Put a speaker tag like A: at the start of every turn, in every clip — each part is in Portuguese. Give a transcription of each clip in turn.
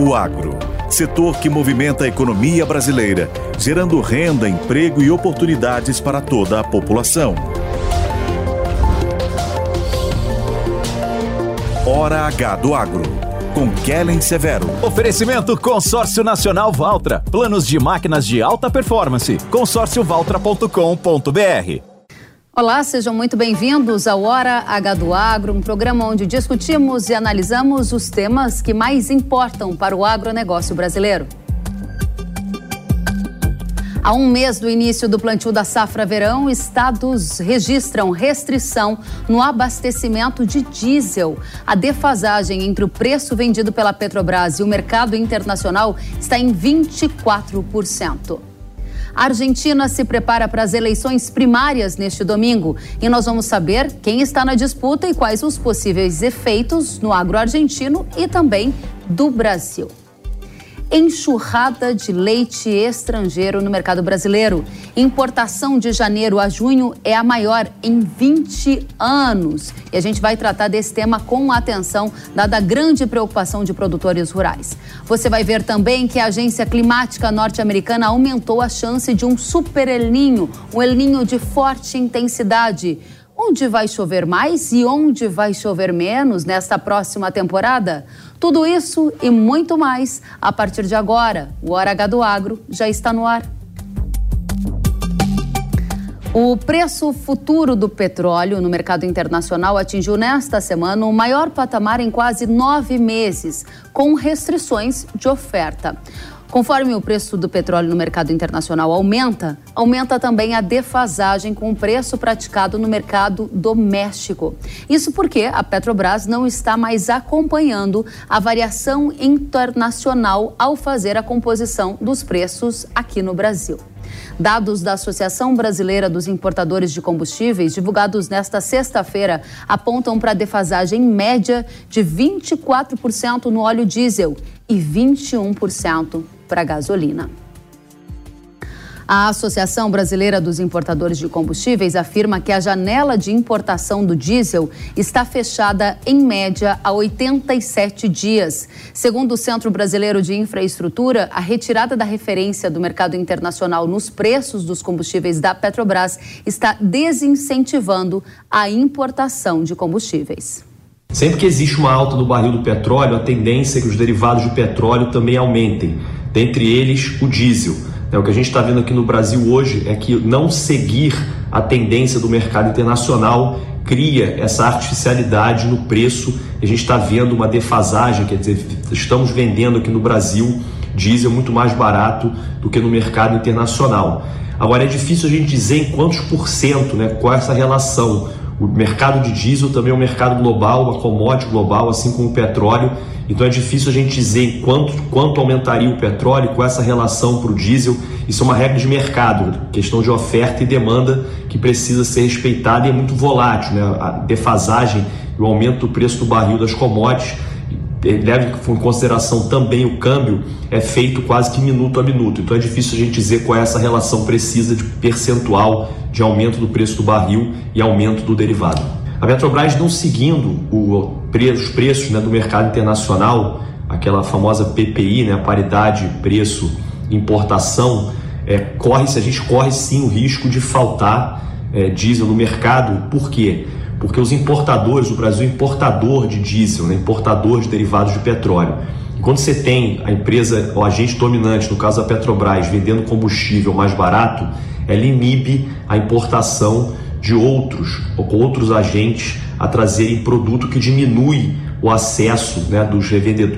A: O agro, setor que movimenta a economia brasileira, gerando renda, emprego e oportunidades para toda a população. Hora H do Agro, com Kellen Severo.
B: Oferecimento Consórcio Nacional Valtra. Planos de máquinas de alta performance. consórciovaltra.com.br
C: Olá, sejam muito bem-vindos ao Hora H do Agro, um programa onde discutimos e analisamos os temas que mais importam para o agronegócio brasileiro. Há um mês do início do plantio da safra verão, estados registram restrição no abastecimento de diesel. A defasagem entre o preço vendido pela Petrobras e o mercado internacional está em 24%. A Argentina se prepara para as eleições primárias neste domingo. E nós vamos saber quem está na disputa e quais os possíveis efeitos no agro argentino e também do Brasil enxurrada de leite estrangeiro no mercado brasileiro. Importação de janeiro a junho é a maior em 20 anos. E a gente vai tratar desse tema com atenção, dada a grande preocupação de produtores rurais. Você vai ver também que a Agência Climática Norte-Americana aumentou a chance de um super El Ninho, um El Ninho de forte intensidade. Onde vai chover mais e onde vai chover menos nesta próxima temporada? Tudo isso e muito mais a partir de agora. O Hora H do Agro já está no ar. O preço futuro do petróleo no mercado internacional atingiu nesta semana o maior patamar em quase nove meses, com restrições de oferta. Conforme o preço do petróleo no mercado internacional aumenta, aumenta também a defasagem com o preço praticado no mercado doméstico. Isso porque a Petrobras não está mais acompanhando a variação internacional ao fazer a composição dos preços aqui no Brasil. Dados da Associação Brasileira dos Importadores de Combustíveis, divulgados nesta sexta-feira, apontam para defasagem média de 24% no óleo diesel e 21% para a gasolina. A Associação Brasileira dos Importadores de Combustíveis afirma que a janela de importação do diesel está fechada em média há 87 dias. Segundo o Centro Brasileiro de Infraestrutura, a retirada da referência do mercado internacional nos preços dos combustíveis da Petrobras está desincentivando a importação de combustíveis.
D: Sempre que existe uma alta no barril do petróleo, a tendência é que os derivados de petróleo também aumentem, dentre eles o diesel. É, o que a gente está vendo aqui no Brasil hoje é que não seguir a tendência do mercado internacional cria essa artificialidade no preço. A gente está vendo uma defasagem, quer dizer, estamos vendendo aqui no Brasil diesel muito mais barato do que no mercado internacional. Agora é difícil a gente dizer em quantos por cento, né, qual é essa relação. O mercado de diesel também é um mercado global, uma commodity global, assim como o petróleo. Então é difícil a gente dizer quanto, quanto aumentaria o petróleo com essa relação para o diesel. Isso é uma regra de mercado, questão de oferta e demanda que precisa ser respeitada e é muito volátil. Né? A defasagem e o aumento do preço do barril das commodities leve em consideração também o câmbio, é feito quase que minuto a minuto. Então é difícil a gente dizer qual é essa relação precisa de percentual de aumento do preço do barril e aumento do derivado. A Petrobras não seguindo o, os preços né, do mercado internacional, aquela famosa PPI, né, paridade preço importação, é, corre se a gente corre sim o risco de faltar é, diesel no mercado. Por quê? porque os importadores, o Brasil é importador de diesel, né, importador de derivados de petróleo. Quando você tem a empresa, o agente dominante, no caso a Petrobras, vendendo combustível mais barato, ela inibe a importação de outros ou com outros agentes a trazerem produto que diminui o acesso né, dos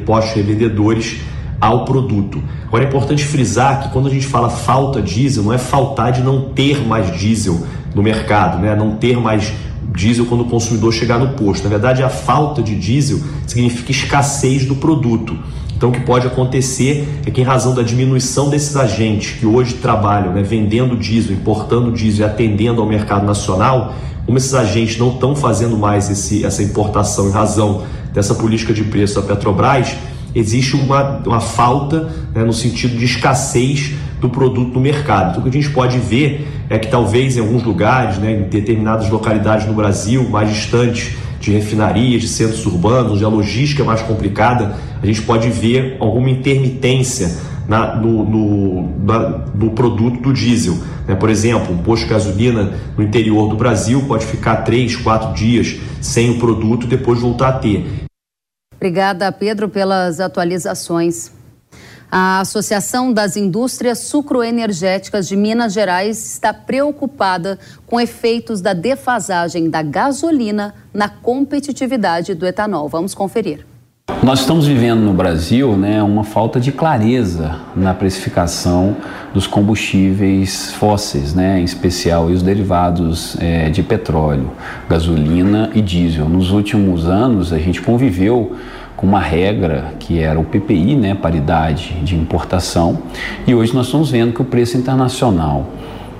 D: pós-revendedores ao produto. Agora é importante frisar que quando a gente fala falta diesel, não é faltar de não ter mais diesel no mercado, né? não ter mais diesel quando o consumidor chegar no posto. Na verdade, a falta de diesel significa escassez do produto. Então, o que pode acontecer é que, em razão da diminuição desses agentes que hoje trabalham né, vendendo diesel, importando diesel e atendendo ao mercado nacional, como esses agentes não estão fazendo mais esse, essa importação em razão dessa política de preço da Petrobras, existe uma, uma falta né, no sentido de escassez do produto no mercado. Então, o que a gente pode ver é que talvez em alguns lugares, né, em determinadas localidades no Brasil, mais distantes de refinarias, de centros urbanos, onde a logística é mais complicada, a gente pode ver alguma intermitência na, no, no, na, no, produto do diesel. Né? Por exemplo, um posto de gasolina no interior do Brasil pode ficar três, quatro dias sem o produto e depois voltar a ter.
C: Obrigada, Pedro, pelas atualizações. A Associação das Indústrias Sucroenergéticas de Minas Gerais está preocupada com efeitos da defasagem da gasolina na competitividade do etanol. Vamos conferir.
E: Nós estamos vivendo no Brasil né, uma falta de clareza na precificação dos combustíveis fósseis, né, em especial os derivados é, de petróleo, gasolina e diesel. Nos últimos anos, a gente conviveu com uma regra que era o PPI, né, paridade de importação, e hoje nós estamos vendo que o preço internacional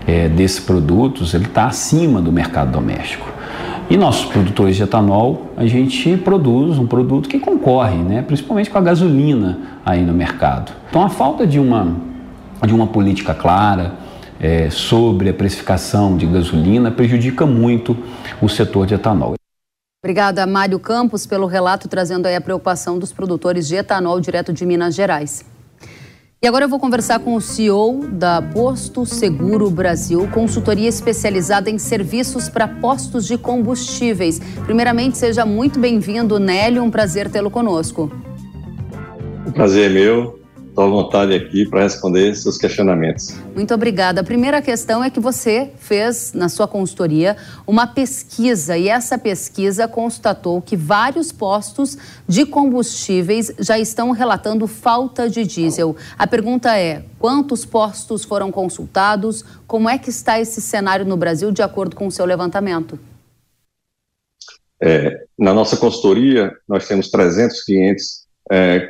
E: é, desses produtos ele está acima do mercado doméstico. E nossos produtores de etanol, a gente produz um produto que concorre, né, principalmente com a gasolina aí no mercado. Então a falta de uma, de uma política clara é, sobre a precificação de gasolina prejudica muito o setor de etanol.
C: Obrigada, Mário Campos, pelo relato trazendo aí a preocupação dos produtores de etanol direto de Minas Gerais. E agora eu vou conversar com o CEO da Posto Seguro Brasil, consultoria especializada em serviços para postos de combustíveis. Primeiramente, seja muito bem-vindo, Nélio, um prazer tê-lo conosco.
F: O prazer é meu. Estou à vontade aqui para responder seus questionamentos.
C: Muito obrigada. A primeira questão é que você fez, na sua consultoria, uma pesquisa e essa pesquisa constatou que vários postos de combustíveis já estão relatando falta de diesel. A pergunta é: quantos postos foram consultados? Como é que está esse cenário no Brasil de acordo com o seu levantamento?
F: É, na nossa consultoria, nós temos 300 clientes é,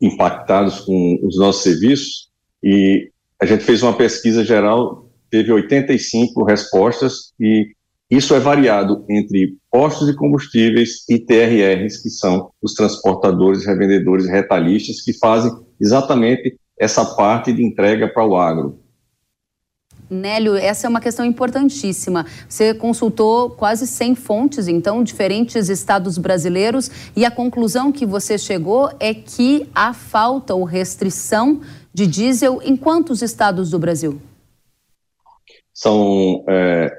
F: impactados com os nossos serviços e a gente fez uma pesquisa geral, teve 85 respostas e isso é variado entre postos de combustíveis e TRRs, que são os transportadores, revendedores e retalhistas, que fazem exatamente essa parte de entrega para o agro.
C: Nélio, essa é uma questão importantíssima. Você consultou quase 100 fontes, então, diferentes estados brasileiros, e a conclusão que você chegou é que há falta ou restrição de diesel em quantos estados do Brasil?
F: São. É,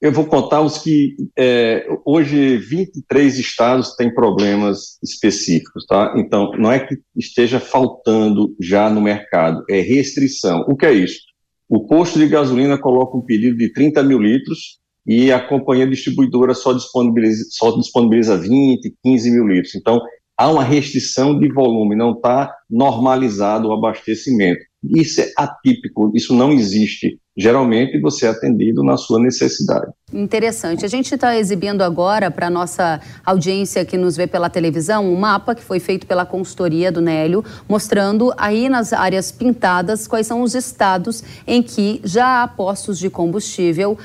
F: eu vou contar os que. É, hoje, 23 estados têm problemas específicos, tá? Então, não é que esteja faltando já no mercado, é restrição. O que é isso? O posto de gasolina coloca um pedido de 30 mil litros e a companhia distribuidora só disponibiliza, só disponibiliza 20, 15 mil litros. Então, há uma restrição de volume, não está normalizado o abastecimento. Isso é atípico, isso não existe. Geralmente você é atendido na sua necessidade.
C: Interessante. A gente está exibindo agora para a nossa audiência que nos vê pela televisão um mapa que foi feito pela consultoria do Nélio, mostrando aí nas áreas pintadas quais são os estados em que já há postos de combustível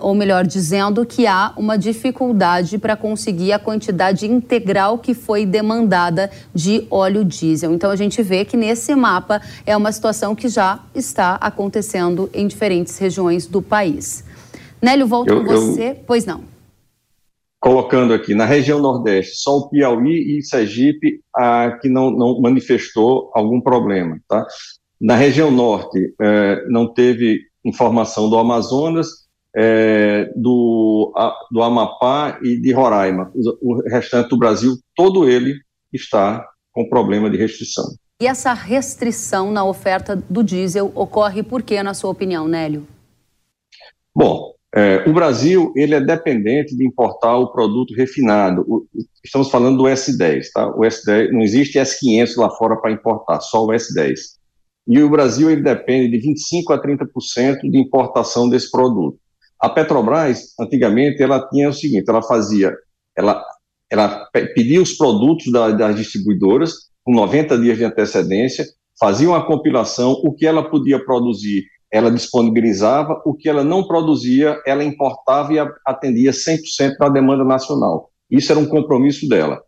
C: ou melhor dizendo, que há uma dificuldade para conseguir a quantidade integral que foi demandada de óleo diesel. Então a gente vê que nesse mapa é uma situação que já está acontecendo em diferentes regiões do país. Nélio, volto eu, com você. Eu... Pois não
F: colocando aqui, na região Nordeste, só o Piauí e Sergipe ah, que não, não, manifestou algum problema. Tá? Na região Norte, eh, não teve informação do Amazonas, é, do, a, do Amapá e de Roraima. O, o restante do Brasil, todo ele está com problema de restrição.
C: E essa restrição na oferta do diesel ocorre por quê, na sua opinião, Nélio?
F: Bom, é, o Brasil ele é dependente de importar o produto refinado. O, estamos falando do S10, tá? O S10 não existe S500 lá fora para importar, só o S10 e o Brasil ele depende de 25 a 30% de importação desse produto. A Petrobras, antigamente, ela tinha o seguinte, ela fazia, ela, ela pedia os produtos da, das distribuidoras com 90 dias de antecedência, fazia uma compilação, o que ela podia produzir, ela disponibilizava, o que ela não produzia, ela importava e atendia 100% da demanda nacional. Isso era um compromisso dela.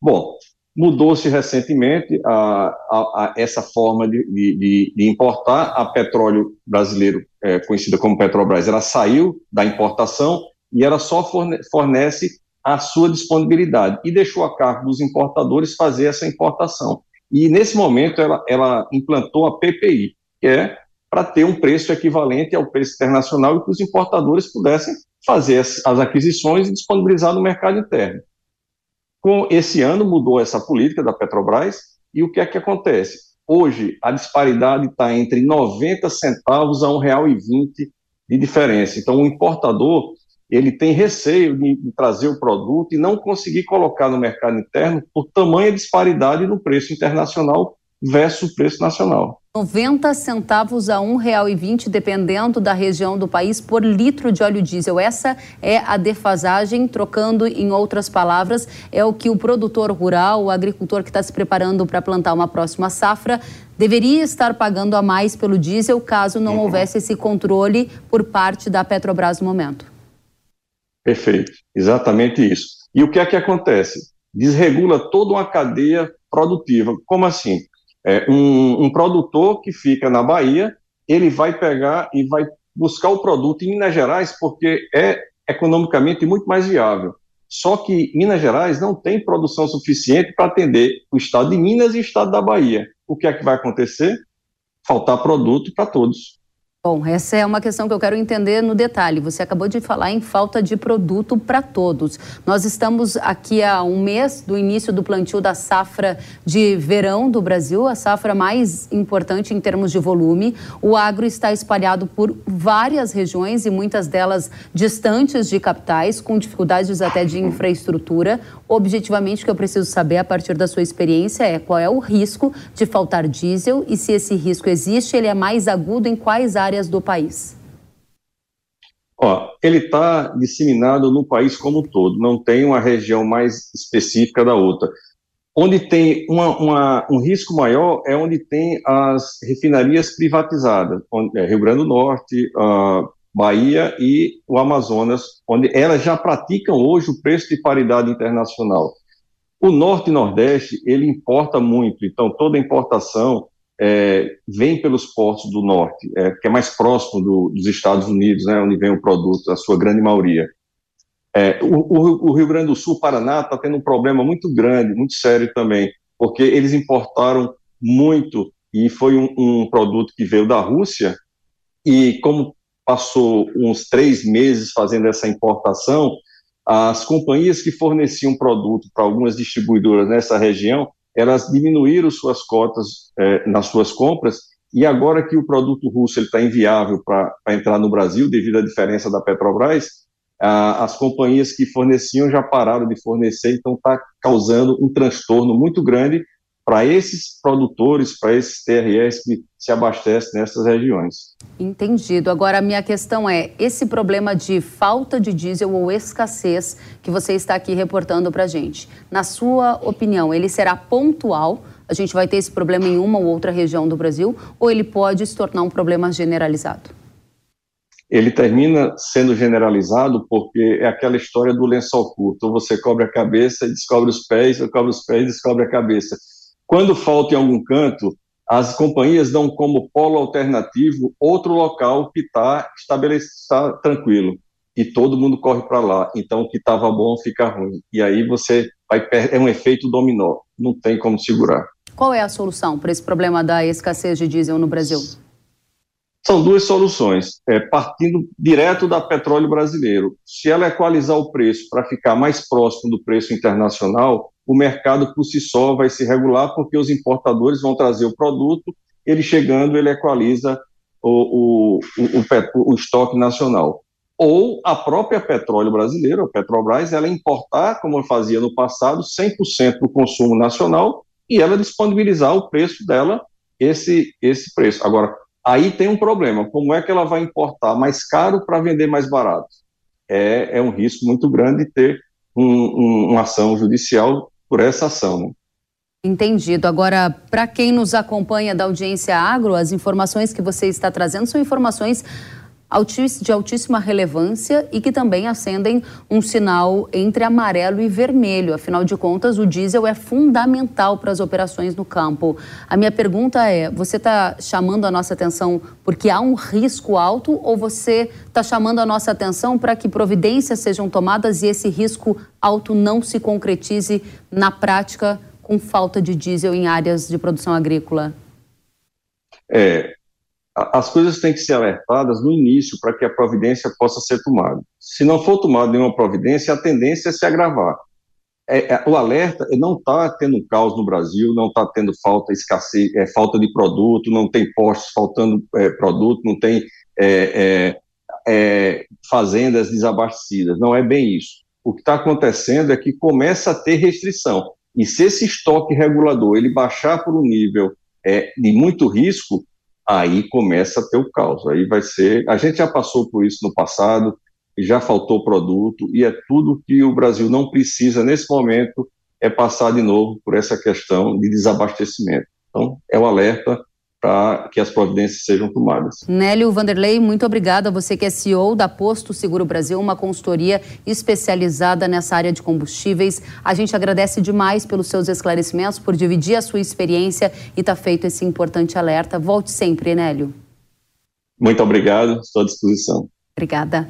F: Bom, Mudou-se recentemente a, a, a, essa forma de, de, de, importar. A petróleo brasileiro, é, conhecida como Petrobras, ela saiu da importação e ela só fornece a sua disponibilidade e deixou a cargo dos importadores fazer essa importação. E nesse momento ela, ela implantou a PPI, que é para ter um preço equivalente ao preço internacional e que os importadores pudessem fazer as, as aquisições e disponibilizar no mercado interno. Com esse ano mudou essa política da Petrobras e o que é que acontece? Hoje a disparidade está entre 90 centavos a R$ 1,20 de diferença. Então o importador ele tem receio de, de, trazer o produto e não conseguir colocar no mercado interno por tamanha disparidade no preço internacional versus o preço nacional.
C: 90 centavos a R$ 1,20, dependendo da região do país, por litro de óleo diesel. Essa é a defasagem, trocando em outras palavras, é o que o produtor rural, o agricultor que está se preparando para plantar uma próxima safra, deveria estar pagando a mais pelo diesel caso não houvesse esse controle por parte da Petrobras no momento.
F: Perfeito, exatamente isso. E o que é que acontece? Desregula toda uma cadeia produtiva. Como assim? É, um, um produtor que fica na Bahia, ele vai pegar e vai buscar o produto em Minas Gerais porque é economicamente muito mais viável. Só que Minas Gerais não tem produção suficiente para atender o estado de Minas e o estado da Bahia. O que é que vai acontecer? Faltar produto para todos.
C: Bom, essa é uma questão que eu quero entender no detalhe. Você acabou de falar em falta de produto para todos. Nós estamos aqui há um mês do início do plantio da safra de verão do Brasil, a safra mais importante em termos de volume. O agro está espalhado por várias regiões e muitas delas distantes de capitais, com dificuldades até de infraestrutura. Objetivamente, o que eu preciso saber a partir da sua experiência é qual é o risco de faltar diesel e se esse risco existe, ele é mais agudo em quais áreas áreas do país?
F: Ó, ele está disseminado no país como um todo, não tem uma região mais específica da outra. Onde tem uma, uma, um risco maior é onde tem as refinarias privatizadas, onde, é Rio Grande do Norte, uh, Bahia e o Amazonas, onde elas já praticam hoje o preço de paridade internacional. O Norte e Nordeste, ele importa muito, então toda importação é, vem pelos portos do norte, é, que é mais próximo do, dos Estados Unidos, né, onde vem o produto, a sua grande maioria. É, o, o, Rio Grande do Sul, Paraná, está tendo um problema muito grande, muito sério também, porque eles importaram muito e foi um, um produto que veio da Rússia e como passou uns três meses fazendo essa importação, as companhias que forneciam produto para algumas distribuidoras nessa região elas diminuíram suas cotas é, nas suas compras e agora que o produto russo está inviável para entrar no Brasil devido à diferença da Petrobras, as companhias que forneciam já pararam de fornecer, então está causando um transtorno muito grande para esses produtores, para esses TRS que se abastecem nessas regiões.
C: Entendido. Agora, a minha questão é: esse problema de falta de diesel ou escassez que você está aqui reportando para a gente, na sua opinião, ele será pontual? A gente vai ter esse problema em uma ou outra região do Brasil? Ou ele pode se tornar um problema generalizado?
F: Ele termina sendo generalizado porque é aquela história do lençol curto. Você cobre a cabeça e descobre os pés, ou cobre os pés e descobre a cabeça quando falta em algum canto, as companhias dão como polo alternativo outro local que está estabelecido, está tranquilo, e todo mundo corre para lá. Então, o que estava bom fica ruim. E aí você vai é um efeito dominó, não tem como segurar.
C: Qual é a solução para esse problema da escassez de diesel no Brasil?
F: São duas soluções, é, partindo direto da petróleo brasileiro. Se ela equalizar o preço para ficar mais próximo do preço internacional, o mercado por si só vai se regular, porque os importadores vão trazer o produto, ele chegando, ele equaliza o, o, o, o estoque nacional. Ou a própria petróleo brasileira, a Petrobras, ela importar, como fazia no passado, 100% do consumo nacional e ela disponibilizar o preço dela, esse, esse preço. Agora, aí tem um problema, como é que ela vai importar mais caro para vender mais barato? É, é um risco muito grande ter um, um, uma ação judicial por essa ação.
C: Entendido. Agora, para quem nos acompanha da audiência agro, as informações que você está trazendo são informações de altíssima relevância e que também acendem um sinal entre amarelo e vermelho. Afinal de contas, o diesel é fundamental para as operações no campo. A minha pergunta é: você está chamando a nossa atenção porque há um risco alto ou você está chamando a nossa atenção para que providências sejam tomadas e esse risco alto não se concretize na prática com falta de diesel em áreas de produção agrícola?
F: É, as coisas têm que ser alertadas no início para que a providência possa ser tomada. Se não for tomada nenhuma providência, a tendência é se agravar. É, é, o alerta não está tendo caos no Brasil, não está tendo falta, escassez, é, falta de produto, não tem postos faltando é, produto, não tem é, é, fazendas desabastecidas. Não é bem isso. O que está acontecendo é que começa a ter restrição. E se esse estoque regulador ele baixar por um nível de muito risco, aí começa a ter o caos. Aí vai ser. A gente já passou por isso no passado, já faltou produto, e é tudo que o Brasil não precisa nesse momento é passar de novo por essa questão de desabastecimento. Então, é o alerta para que as providências sejam tomadas.
C: Nélio Vanderlei, muito obrigada. Você que é CEO da Posto Seguro Brasil, uma consultoria especializada nessa área de combustíveis. A gente agradece demais pelos seus esclarecimentos, por dividir a sua experiência e estar tá feito esse importante alerta. Volte sempre, Nélio.
F: Muito obrigado, estou à disposição.
C: Obrigada.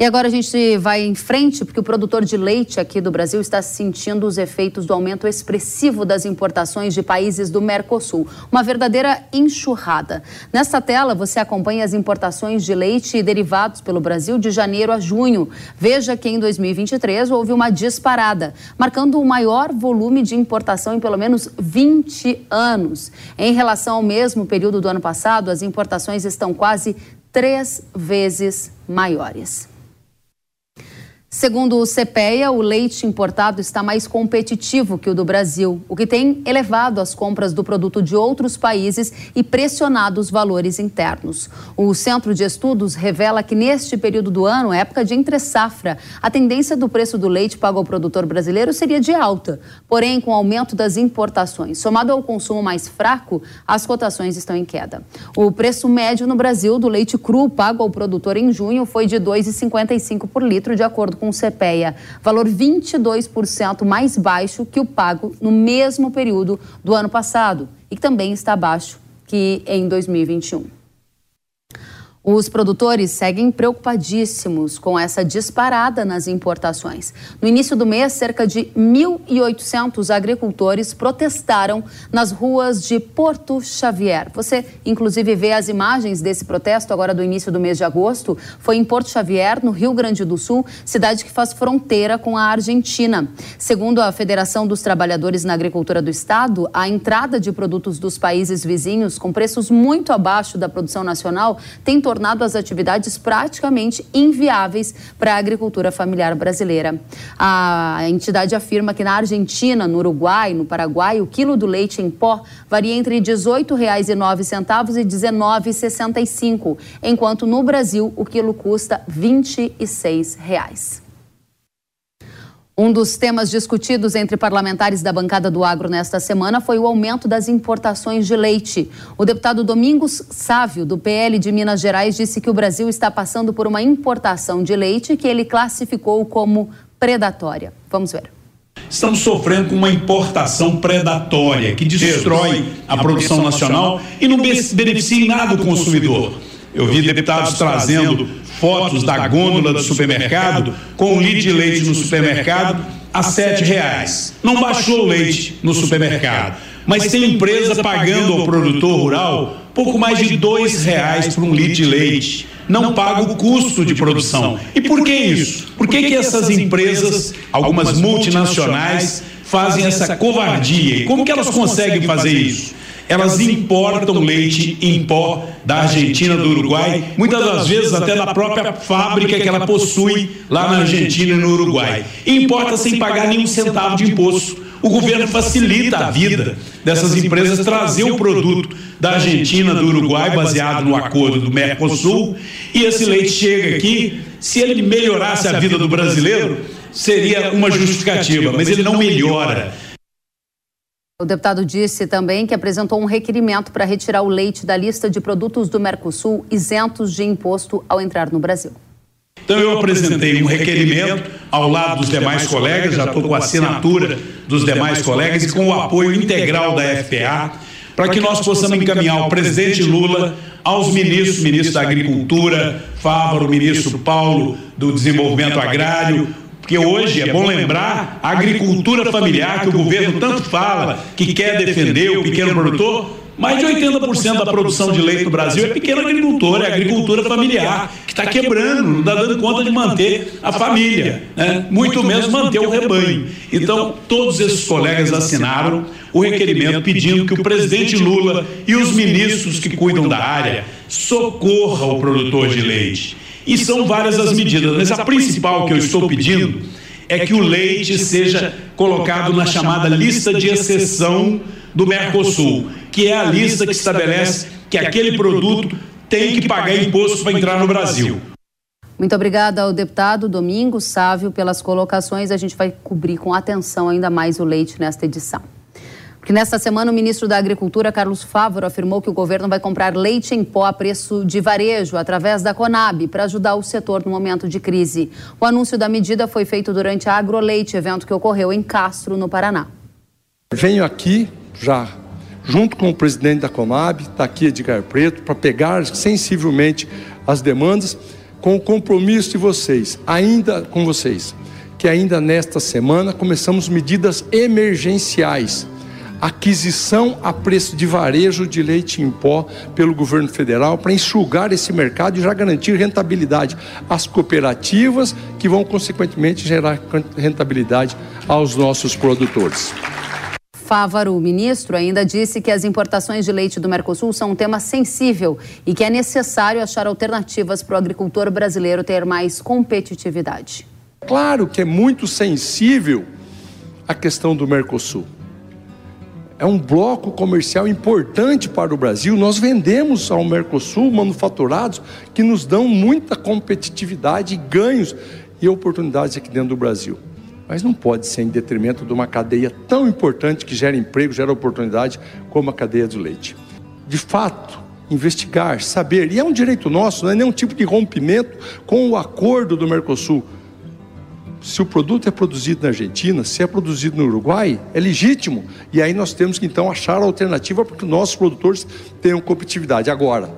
C: E agora a gente vai em frente, porque o produtor de leite aqui do Brasil está sentindo os efeitos do aumento expressivo das importações de países do Mercosul. Uma verdadeira enxurrada. Nesta tela, você acompanha as importações de leite e derivados pelo Brasil de janeiro a junho. Veja que em 2023 houve uma disparada, marcando o maior volume de importação em pelo menos 20 anos. Em relação ao mesmo período do ano passado, as importações estão quase três vezes maiores. Segundo o CPEA, o leite importado está mais competitivo que o do Brasil, o que tem elevado as compras do produto de outros países e pressionado os valores internos. O Centro de Estudos revela que neste período do ano, época de entre-safra, a tendência do preço do leite pago ao produtor brasileiro seria de alta. Porém, com o aumento das importações, somado ao consumo mais fraco, as cotações estão em queda. O preço médio no Brasil do leite cru pago ao produtor em junho foi de R$ 2,55 por litro, de acordo com o CPEA, valor 22% mais baixo que o pago no mesmo período do ano passado e que também está abaixo que em 2021. Os produtores seguem preocupadíssimos com essa disparada nas importações. No início do mês, cerca de 1.800 agricultores protestaram nas ruas de Porto Xavier. Você, inclusive, vê as imagens desse protesto agora do início do mês de agosto. Foi em Porto Xavier, no Rio Grande do Sul, cidade que faz fronteira com a Argentina. Segundo a Federação dos Trabalhadores na Agricultura do Estado, a entrada de produtos dos países vizinhos com preços muito abaixo da produção nacional tem tornado as atividades praticamente inviáveis para a agricultura familiar brasileira. A entidade afirma que na Argentina, no Uruguai, no Paraguai, o quilo do leite em pó varia entre R$ 18,09 e R$ 19,65, enquanto no Brasil o quilo custa 26 reais. Um dos temas discutidos entre parlamentares da bancada do agro nesta semana foi o aumento das importações de leite. O deputado Domingos Sávio, do PL de Minas Gerais, disse que o Brasil está passando por uma importação de leite que ele classificou como predatória. Vamos ver.
G: Estamos sofrendo com uma importação predatória que destrói a produção nacional e não beneficia em nada o consumidor. Eu vi deputados trazendo fotos da gôndola do supermercado com um litro de leite no supermercado a sete reais. Não baixou o leite no supermercado, mas tem empresa pagando ao produtor rural pouco mais de dois reais por um litro de leite. Não paga o custo de produção. E por que isso? Por que, que essas empresas, algumas multinacionais, fazem essa covardia? E como que elas conseguem fazer isso? Elas importam leite em pó da Argentina, do Uruguai, muitas das vezes até da própria fábrica que ela possui lá na Argentina e no Uruguai. E importa sem pagar nenhum centavo de imposto. O governo facilita a vida dessas empresas trazer o produto da Argentina, do Uruguai, baseado no acordo do Mercosul, e esse leite chega aqui. Se ele melhorasse a vida do brasileiro, seria uma justificativa, mas ele não melhora.
C: O deputado disse também que apresentou um requerimento para retirar o leite da lista de produtos do Mercosul isentos de imposto ao entrar no Brasil.
G: Então eu apresentei um requerimento ao lado dos demais colegas, já estou com a assinatura dos demais colegas e com o apoio integral da FPA, para que nós possamos encaminhar o presidente Lula aos ministros, ministro da Agricultura, Fávaro, ministro Paulo do Desenvolvimento Agrário, porque hoje é bom lembrar a agricultura familiar que o governo tanto fala, que quer defender o pequeno produtor. Mais de 80% da produção de leite no Brasil é pequeno agricultor, é agricultura familiar, que está quebrando, não está dando conta de manter a família, né? muito menos manter o rebanho. Então, todos esses colegas assinaram o requerimento pedindo que o presidente Lula e os ministros que cuidam da área socorram o produtor de leite e são várias as medidas, mas a principal que eu estou pedindo é que o leite seja colocado na chamada lista de exceção do Mercosul, que é a lista que estabelece que aquele produto tem que pagar imposto para entrar no Brasil.
C: Muito obrigada ao deputado Domingos Sávio pelas colocações. A gente vai cobrir com atenção ainda mais o leite nesta edição. Porque nesta semana o ministro da Agricultura, Carlos Fávoro, afirmou que o governo vai comprar leite em pó a preço de varejo através da Conab para ajudar o setor no momento de crise. O anúncio da medida foi feito durante a Agroleite, evento que ocorreu em Castro, no Paraná.
H: Venho aqui já junto com o presidente da Conab, está aqui Edgar Preto, para pegar sensivelmente as demandas, com o compromisso de vocês, ainda com vocês, que ainda nesta semana começamos medidas emergenciais aquisição a preço de varejo de leite em pó pelo governo federal para enxugar esse mercado e já garantir rentabilidade às cooperativas, que vão consequentemente gerar rentabilidade aos nossos produtores.
C: Fávaro, o ministro, ainda disse que as importações de leite do Mercosul são um tema sensível e que é necessário achar alternativas para o agricultor brasileiro ter mais competitividade.
H: Claro que é muito sensível a questão do Mercosul é um bloco comercial importante para o Brasil. Nós vendemos ao Mercosul manufaturados que nos dão muita competitividade, ganhos e oportunidades aqui dentro do Brasil. Mas não pode ser em detrimento de uma cadeia tão importante que gera emprego, gera oportunidade, como a cadeia do leite. De fato, investigar, saber, e é um direito nosso, não é nenhum tipo de rompimento com o acordo do Mercosul se o produto é produzido na Argentina, se é produzido no Uruguai, é legítimo. E aí nós temos que então achar a alternativa para que nossos produtores tenham competitividade. Agora,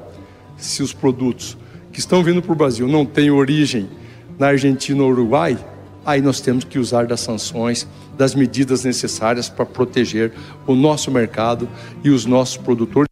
H: se os produtos que estão vindo para o Brasil não têm origem na Argentina ou Uruguai, aí nós temos que usar das sanções, das medidas necessárias para proteger o nosso mercado e os nossos produtores.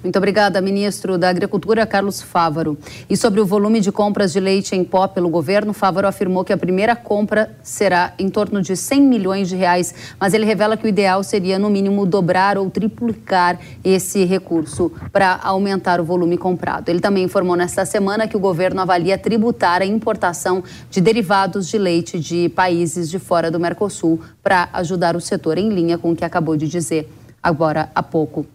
C: Muito obrigada, ministro da Agricultura, Carlos Fávaro. E sobre o volume de compras de leite em pó pelo governo, Fávaro afirmou que a primeira compra será em torno de 100 milhões de reais, mas ele revela que o ideal seria, no mínimo, dobrar ou triplicar esse recurso para aumentar o volume comprado. Ele também informou nesta semana que o governo avalia tributar a importação de derivados de leite de países de fora do Mercosul para ajudar o setor em linha com o que acabou de dizer agora há pouco.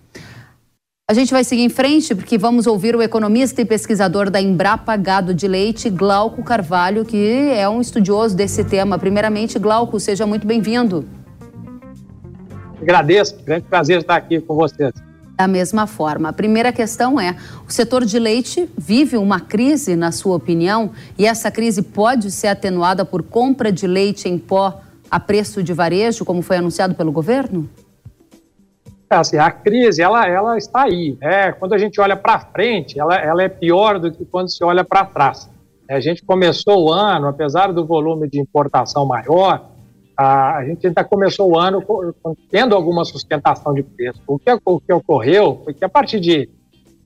C: A gente vai seguir em frente porque vamos ouvir o economista e pesquisador da Embrapa Gado de Leite, Glauco Carvalho, que é um estudioso desse tema. Primeiramente, Glauco, seja muito bem-vindo.
I: Agradeço, grande prazer estar aqui com vocês.
C: Da mesma forma, a primeira questão é: o setor de leite vive uma crise, na sua opinião, e essa crise pode ser atenuada por compra de leite em pó a preço de varejo, como foi anunciado pelo governo?
I: Assim, a crise ela, ela está aí. Né? Quando a gente olha para frente, ela, ela é pior do que quando se olha para trás. A gente começou o ano, apesar do volume de importação maior, a, a gente ainda começou o ano tendo alguma sustentação de preço. O que, o que ocorreu foi que a partir de,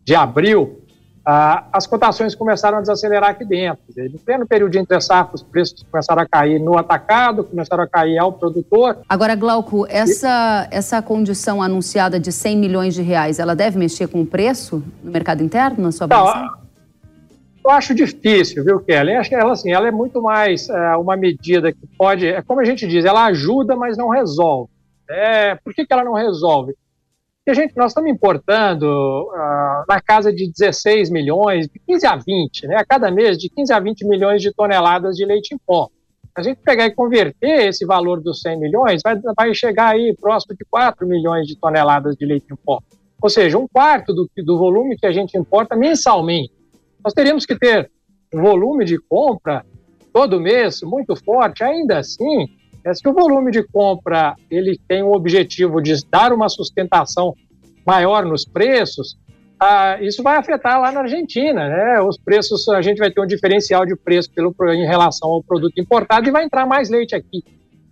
I: de abril, ah, as cotações começaram a desacelerar aqui dentro. No pleno período de entre safra, os preços começaram a cair no atacado, começaram a cair ao produtor.
C: Agora, Glauco, essa, essa condição anunciada de 100 milhões de reais, ela deve mexer com o preço no mercado interno, na sua avaliação?
I: Eu acho difícil, viu, Kelly? Acho que ela, assim, ela é muito mais é, uma medida que pode, é como a gente diz, ela ajuda, mas não resolve. É, por que, que ela não resolve? E gente, nós estamos importando uh, na casa de 16 milhões, de 15 a 20, né, a cada mês, de 15 a 20 milhões de toneladas de leite em pó. a gente pegar e converter esse valor dos 100 milhões, vai, vai chegar aí próximo de 4 milhões de toneladas de leite em pó. Ou seja, um quarto do, do volume que a gente importa mensalmente. Nós teríamos que ter um volume de compra todo mês muito forte, ainda assim, é, se o volume de compra ele tem o objetivo de dar uma sustentação maior nos preços, ah, isso vai afetar lá na Argentina, né? Os preços, a gente vai ter um diferencial de preço pelo, em relação ao produto importado e vai entrar mais leite aqui.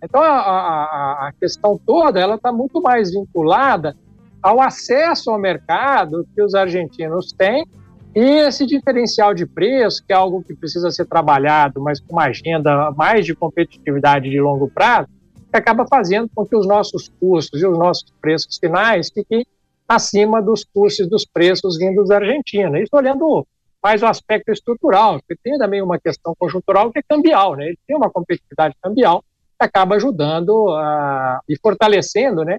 I: Então a, a, a questão toda ela está muito mais vinculada ao acesso ao mercado que os argentinos têm esse diferencial de preço, que é algo que precisa ser trabalhado, mas com uma agenda mais de competitividade de longo prazo, acaba fazendo com que os nossos custos e os nossos preços finais fiquem acima dos custos dos preços vindos da Argentina. Isso olhando mais o aspecto estrutural, porque tem também uma questão conjuntural que é cambial, né? Ele tem uma competitividade cambial que acaba ajudando e fortalecendo, né,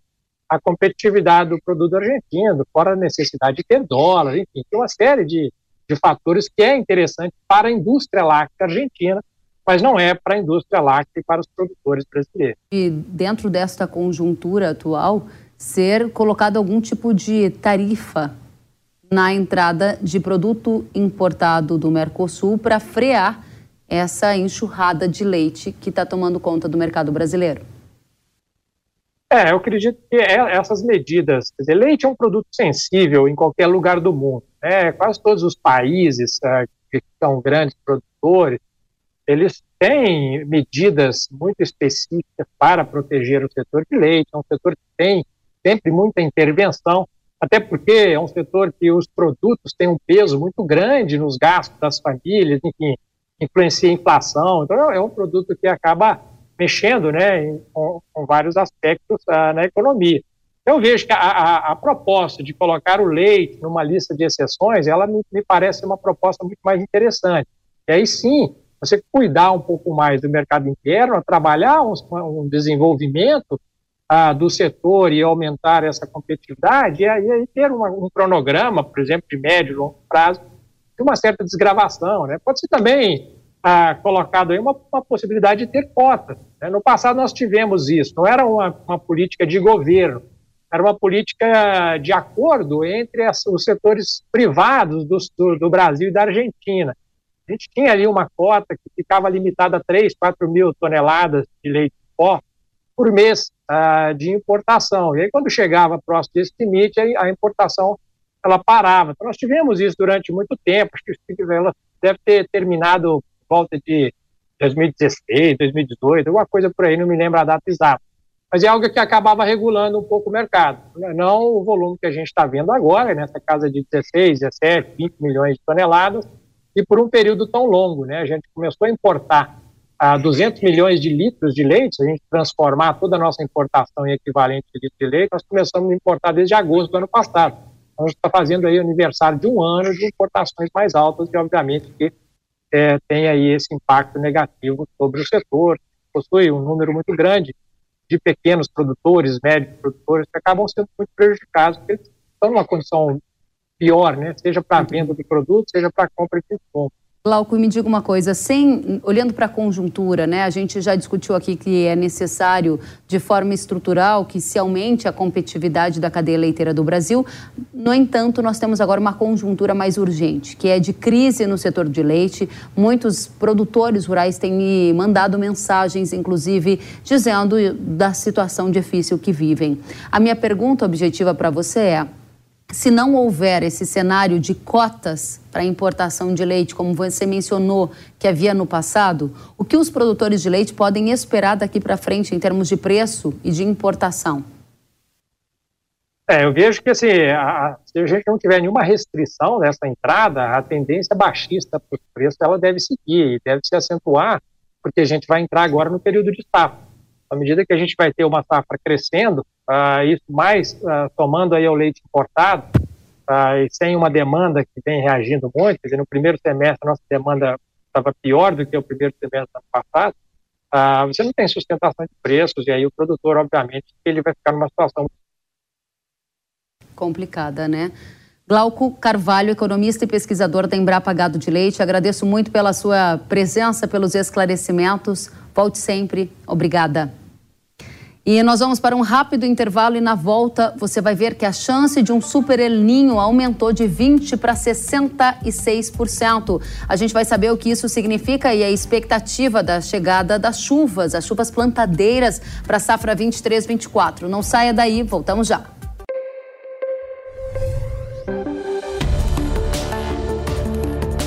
I: a competitividade do produto argentino, fora a necessidade de ter dólar, enfim, tem uma série de, de fatores que é interessante para a indústria láctea argentina, mas não é para a indústria láctea e para os produtores brasileiros.
C: E dentro desta conjuntura atual, ser colocado algum tipo de tarifa na entrada de produto importado do Mercosul para frear essa enxurrada de leite que está tomando conta do mercado brasileiro?
I: É, eu acredito que é, essas medidas, quer dizer, leite é um produto sensível em qualquer lugar do mundo. Né? Quase todos os países é, que são grandes produtores, eles têm medidas muito específicas para proteger o setor de leite. É um setor que tem sempre muita intervenção, até porque é um setor que os produtos têm um peso muito grande nos gastos das famílias, enfim, influencia a inflação. Então, é um produto que acaba mexendo né, em, com, com, vários aspectos uh, na economia. Eu vejo que a, a, a, proposta de colocar o leite numa lista de exceções, ela me, me parece uma proposta muito mais interessante. E aí sim, você cuidar um pouco mais do mercado interno, trabalhar um, um desenvolvimento ah, do setor e aumentar essa competitividade, e aí ter uma, um cronograma, por exemplo, de médio e longo prazo, de uma certa desgravação. Né? Pode ser também ah, colocado aí uma, uma, possibilidade de ter cotas. Né? No passado nós tivemos isso, não era uma, uma política de governo, era uma política de acordo entre as, os setores privados do, do, do, Brasil e da Argentina. A gente tinha ali uma cota que ficava limitada a 3, 4 mil toneladas de leite de pó por mês ah, de importação. E aí, quando chegava próximo desse limite, a, importação ela parava. Então, nós tivemos isso durante muito tempo, acho que ela deve ter terminado volta de 2016, 2018, alguma coisa por aí, não me lembro a data exata. Mas é algo que acabava regulando um pouco o mercado, né? não o volume que a gente está vendo agora, nessa casa de 16, 17, 20 milhões de toneladas, e por um período tão longo. Né? A gente começou a importar a 200 milhões de litros de leite, se a gente transformar toda a nossa importação em equivalente de litro de leite, nós começamos a importar desde agosto do ano passado. Então, a gente está fazendo aí aniversário de um ano de importações mais altas e, obviamente, que é, tem aí esse impacto negativo sobre o setor, possui um número muito grande de pequenos produtores, médios produtores, que acabam sendo muito prejudicados, porque eles estão numa condição pior, né? seja para a venda do produto, seja para a compra de compra.
C: Glauco, me diga uma coisa, sem, olhando para a conjuntura, né, a gente já discutiu aqui que é necessário, de forma estrutural, que se aumente a competitividade da cadeia leiteira do Brasil. No entanto, nós temos agora uma conjuntura mais urgente, que é de crise no setor de leite. Muitos produtores rurais têm me mandado mensagens, inclusive, dizendo da situação difícil que vivem. A minha pergunta objetiva para você é se não houver esse cenário de cotas para importação de leite, como você mencionou que havia no passado, o que os produtores de leite podem esperar daqui para frente em termos de preço e de importação?
I: É, eu vejo que assim, a, se a gente não tiver nenhuma restrição nessa entrada, a tendência baixista para os preços ela deve seguir e deve se acentuar, porque a gente vai entrar agora no período de safra. À medida que a gente vai ter uma safra crescendo, uh, isso mais uh, tomando aí o leite importado, uh, e sem uma demanda que vem reagindo muito, quer dizer, no primeiro semestre a nossa demanda estava pior do que o primeiro semestre do ano passado, você não tem sustentação de preços, e aí o produtor, obviamente, ele vai ficar numa situação
C: complicada, né? Glauco Carvalho, economista e pesquisador da Embrapa Gado de Leite, agradeço muito pela sua presença, pelos esclarecimentos. Volte sempre. Obrigada. E nós vamos para um rápido intervalo e na volta você vai ver que a chance de um super El Ninho aumentou de 20 para 66%. A gente vai saber o que isso significa e a expectativa da chegada das chuvas, as chuvas plantadeiras para a safra 23-24. Não saia daí, voltamos já.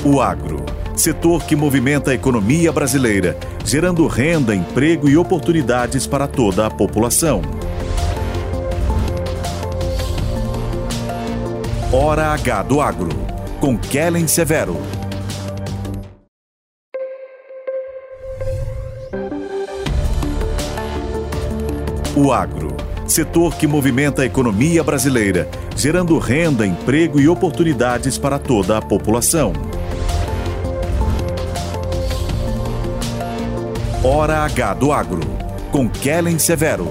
A: O agro, setor que movimenta a economia brasileira gerando renda, emprego e oportunidades para toda a população. Hora H do Agro, com Kellen Severo. O agro, setor que movimenta a economia brasileira, gerando renda, emprego e oportunidades para toda a população. Hora H do Agro, com Kellen Severo.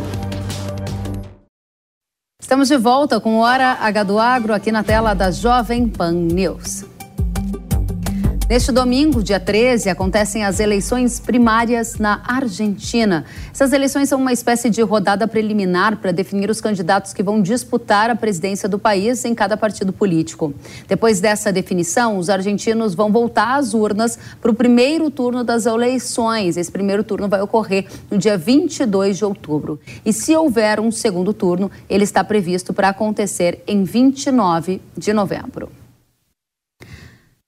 C: Estamos de volta com Hora H do Agro aqui na tela da Jovem Pan News. Neste domingo, dia 13, acontecem as eleições primárias na Argentina. Essas eleições são uma espécie de rodada preliminar para definir os candidatos que vão disputar a presidência do país em cada partido político. Depois dessa definição, os argentinos vão voltar às urnas para o primeiro turno das eleições. Esse primeiro turno vai ocorrer no dia 22 de outubro. E se houver um segundo turno, ele está previsto para acontecer em 29 de novembro.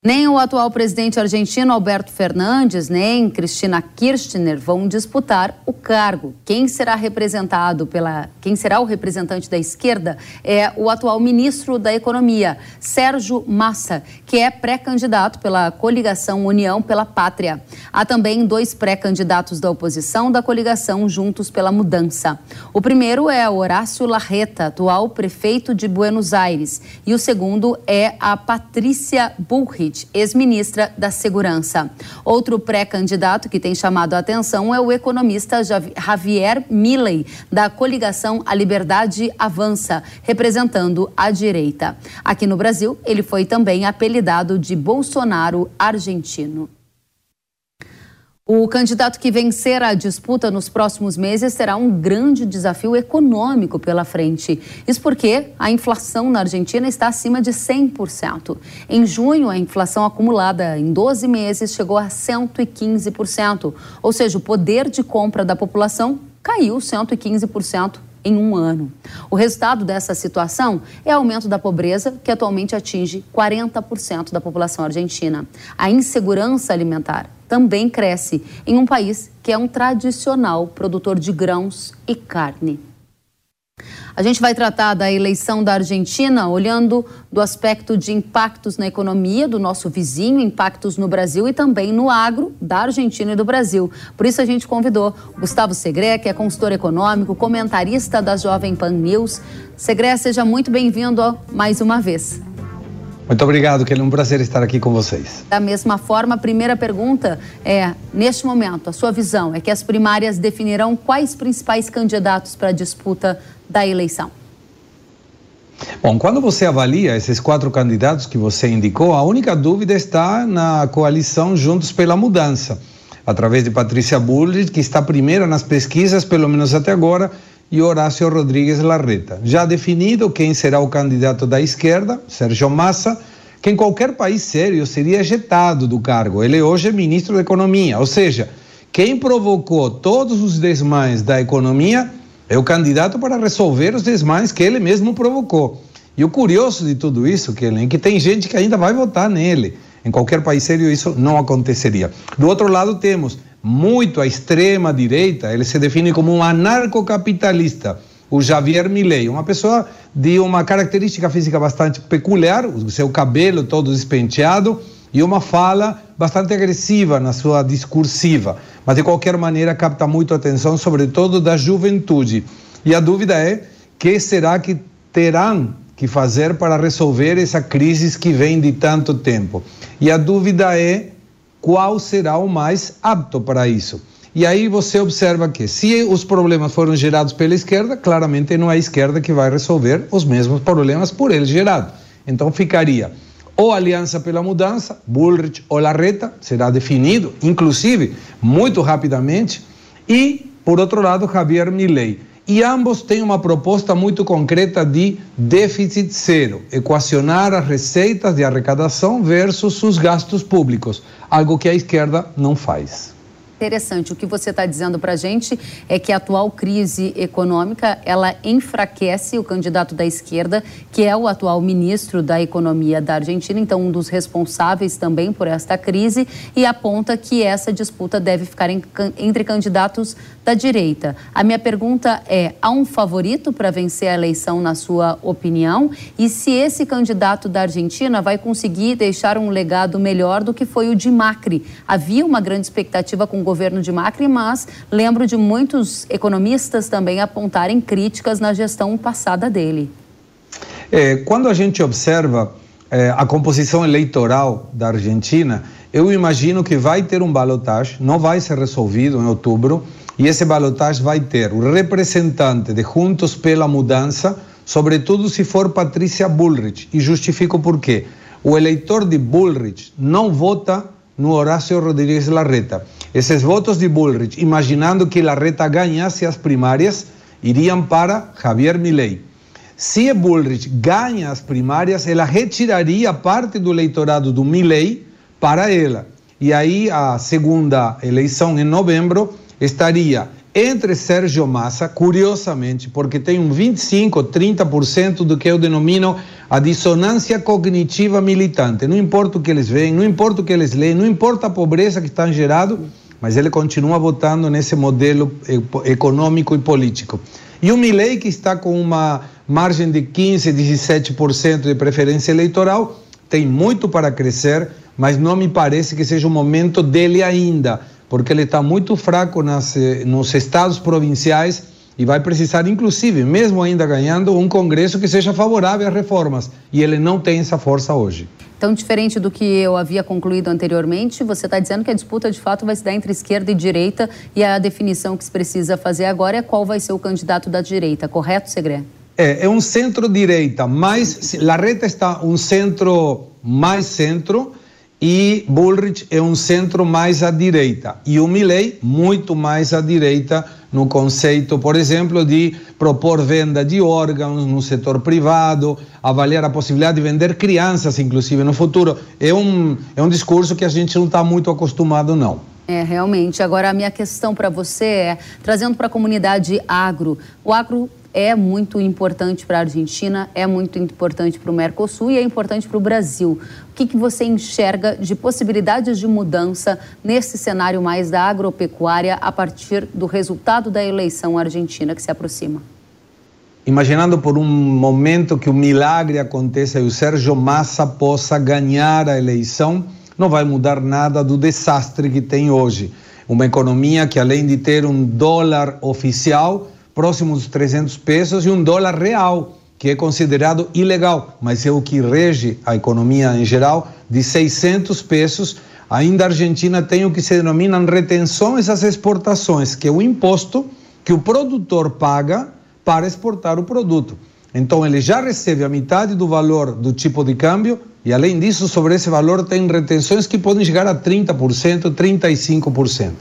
C: Nem o atual presidente argentino Alberto Fernandes, nem Cristina Kirchner vão disputar o cargo. Quem será representado pela, quem será o representante da esquerda é o atual ministro da Economia, Sérgio Massa, que é pré-candidato pela coligação União pela Pátria. Há também dois pré-candidatos da oposição da coligação Juntos pela Mudança. O primeiro é Horácio Larreta, atual prefeito de Buenos Aires, e o segundo é a Patrícia Bullrich ex-ministra da Segurança. Outro pré-candidato que tem chamado a atenção é o economista Javier Milley, da coligação A Liberdade Avança, representando a direita. Aqui no Brasil, ele foi também apelidado de Bolsonaro argentino. O candidato que vencer a disputa nos próximos meses terá um grande desafio econômico pela frente. Isso porque a inflação na Argentina está acima de 100%. Em junho, a inflação acumulada em 12 meses chegou a 115%. Ou seja, o poder de compra da população caiu 115% em um ano. O resultado dessa situação é aumento da pobreza, que atualmente atinge 40% da população argentina. A insegurança alimentar também cresce em um país que é um tradicional produtor de grãos e carne. A gente vai tratar da eleição da Argentina olhando do aspecto de impactos na economia do nosso vizinho, impactos no Brasil e também no agro da Argentina e do Brasil. Por isso a gente convidou Gustavo Segré, que é consultor econômico, comentarista da Jovem Pan News. Segré, seja muito bem-vindo mais uma vez.
J: Muito obrigado, é um prazer estar aqui com vocês.
C: Da mesma forma, a primeira pergunta é: neste momento, a sua visão é que as primárias definirão quais principais candidatos para a disputa da eleição?
J: Bom, quando você avalia esses quatro candidatos que você indicou, a única dúvida está na coalição Juntos pela Mudança, através de Patrícia Bullrich, que está primeira nas pesquisas, pelo menos até agora, e Horácio Rodrigues Larreta. Já definido quem será o candidato da esquerda, Sérgio Massa, que em qualquer país sério seria ejetado do cargo. Ele hoje é ministro da Economia, ou seja, quem provocou todos os desmães da economia é o candidato para resolver os desmães que ele mesmo provocou. E o curioso de tudo isso, Kellen, é que tem gente que ainda vai votar nele. Em qualquer país sério isso não aconteceria. Do outro lado temos muito à extrema direita, ele se define como um anarcocapitalista, o Javier Milei, uma pessoa de uma característica física bastante peculiar, o seu cabelo todo despenteado e uma fala bastante agressiva na sua discursiva, mas de qualquer maneira capta muito a atenção, sobretudo da juventude. E a dúvida é: que será que terão que fazer para resolver essa crise que vem de tanto tempo? E a dúvida é qual será o mais apto para isso. E aí você observa que se os problemas foram gerados pela esquerda, claramente não é a esquerda que vai resolver os mesmos problemas por ele gerado. Então ficaria ou Aliança pela Mudança, Bullrich ou Larreta, será definido, inclusive, muito rapidamente, e, por outro lado, Javier Milei. E ambos têm uma proposta muito concreta de déficit zero, equacionar as receitas de arrecadação versus os gastos públicos, algo que a esquerda não faz
C: interessante. O que você está dizendo para a gente é que a atual crise econômica ela enfraquece o candidato da esquerda, que é o atual ministro da Economia da Argentina, então um dos responsáveis também por esta crise, e aponta que essa disputa deve ficar em, entre candidatos da direita. A minha pergunta é: há um favorito para vencer a eleição, na sua opinião? E se esse candidato da Argentina vai conseguir deixar um legado melhor do que foi o de Macri? Havia uma grande expectativa com o governo de Macri, mas lembro de muitos economistas também apontarem críticas na gestão passada dele.
J: É, quando a gente observa é, a composição eleitoral da Argentina, eu imagino que vai ter um balotagem, não vai ser resolvido em outubro, e esse balotagem vai ter o representante de Juntos pela Mudança, sobretudo se for Patrícia Bullrich, e justifico por quê. O eleitor de Bullrich não vota no Horácio Rodrigues Larreta. Esses votos de Bullrich, imaginando que Larreta ganhasse as primárias, iriam para Javier Milei. Se Bullrich ganha as primárias, ela retiraria parte do eleitorado do Milei para ela. E aí a segunda eleição em novembro estaria entre Sérgio Massa, curiosamente, porque tem um 25, 30% do que eu denomino a dissonância cognitiva militante. Não importa o que eles veem, não importa o que eles leem, não importa a pobreza que está gerado, mas ele continua votando nesse modelo econômico e político. E o Milley, que está com uma margem de 15, 17% de preferência eleitoral, tem muito para crescer, mas não me parece que seja o momento dele ainda porque ele está muito fraco nas, eh, nos estados provinciais e vai precisar, inclusive, mesmo ainda ganhando, um Congresso que seja favorável às reformas. E ele não tem essa força hoje.
C: Então, diferente do que eu havia concluído anteriormente, você está dizendo que a disputa de fato vai se dar entre esquerda e direita e a definição que se precisa fazer agora é qual vai ser o candidato da direita, correto, Segre?
J: É, é um centro-direita, mas Larreta está um centro mais centro e Bullrich é um centro mais à direita e o Milley muito mais à direita no conceito, por exemplo, de propor venda de órgãos no setor privado, avaliar a possibilidade de vender crianças, inclusive, no futuro. É um, é um discurso que a gente não está muito acostumado, não.
C: É, realmente. Agora, a minha questão para você é, trazendo para a comunidade agro, o agro é muito importante para a Argentina, é muito importante para o Mercosul e é importante para o Brasil. O que, que você enxerga de possibilidades de mudança nesse cenário mais da agropecuária a partir do resultado da eleição argentina que se aproxima?
J: Imaginando por um momento que o milagre aconteça e o Sérgio Massa possa ganhar a eleição, não vai mudar nada do desastre que tem hoje. Uma economia que, além de ter um dólar oficial, próximo dos 300 pesos, e um dólar real, que é considerado ilegal, mas é o que rege a economia em geral, de 600 pesos. Ainda a Argentina tem o que se denominan retenções às exportações, que é o imposto que o produtor paga para exportar o produto. Então ele já recebe a metade do valor do tipo de câmbio e além disso, sobre esse valor tem retenções que podem chegar a 30%, 35%.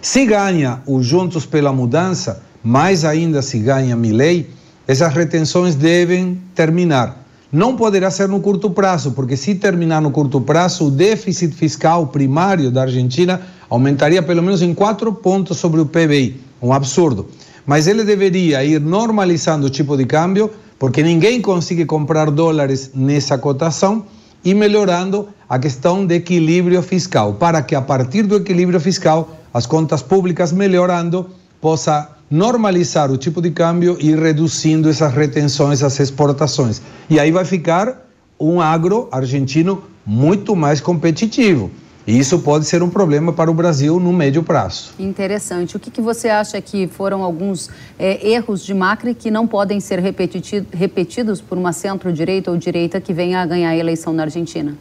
J: Se ganha o Juntos pela Mudança, mais ainda se ganha Milei, essas retenções devem terminar. Não poderá ser no curto prazo, porque se terminar no curto prazo, o déficit fiscal primário da Argentina aumentaria pelo menos em quatro pontos sobre o PBI. Um absurdo. Mas ele deveria ir normalizando o tipo de câmbio, porque ninguém consegue comprar dólares nessa cotação, e melhorando a questão de equilíbrio fiscal, para que a partir do equilíbrio fiscal, as contas públicas melhorando, possa normalizar o tipo de câmbio e reduzindo essas retenções às exportações. E aí vai ficar um agro argentino muito mais competitivo. E isso pode ser um problema para o Brasil no médio prazo.
C: Interessante. O que, que você acha que foram alguns é, erros de Macri que não podem ser repetidos por uma centro-direita ou direita que venha a ganhar a eleição na Argentina?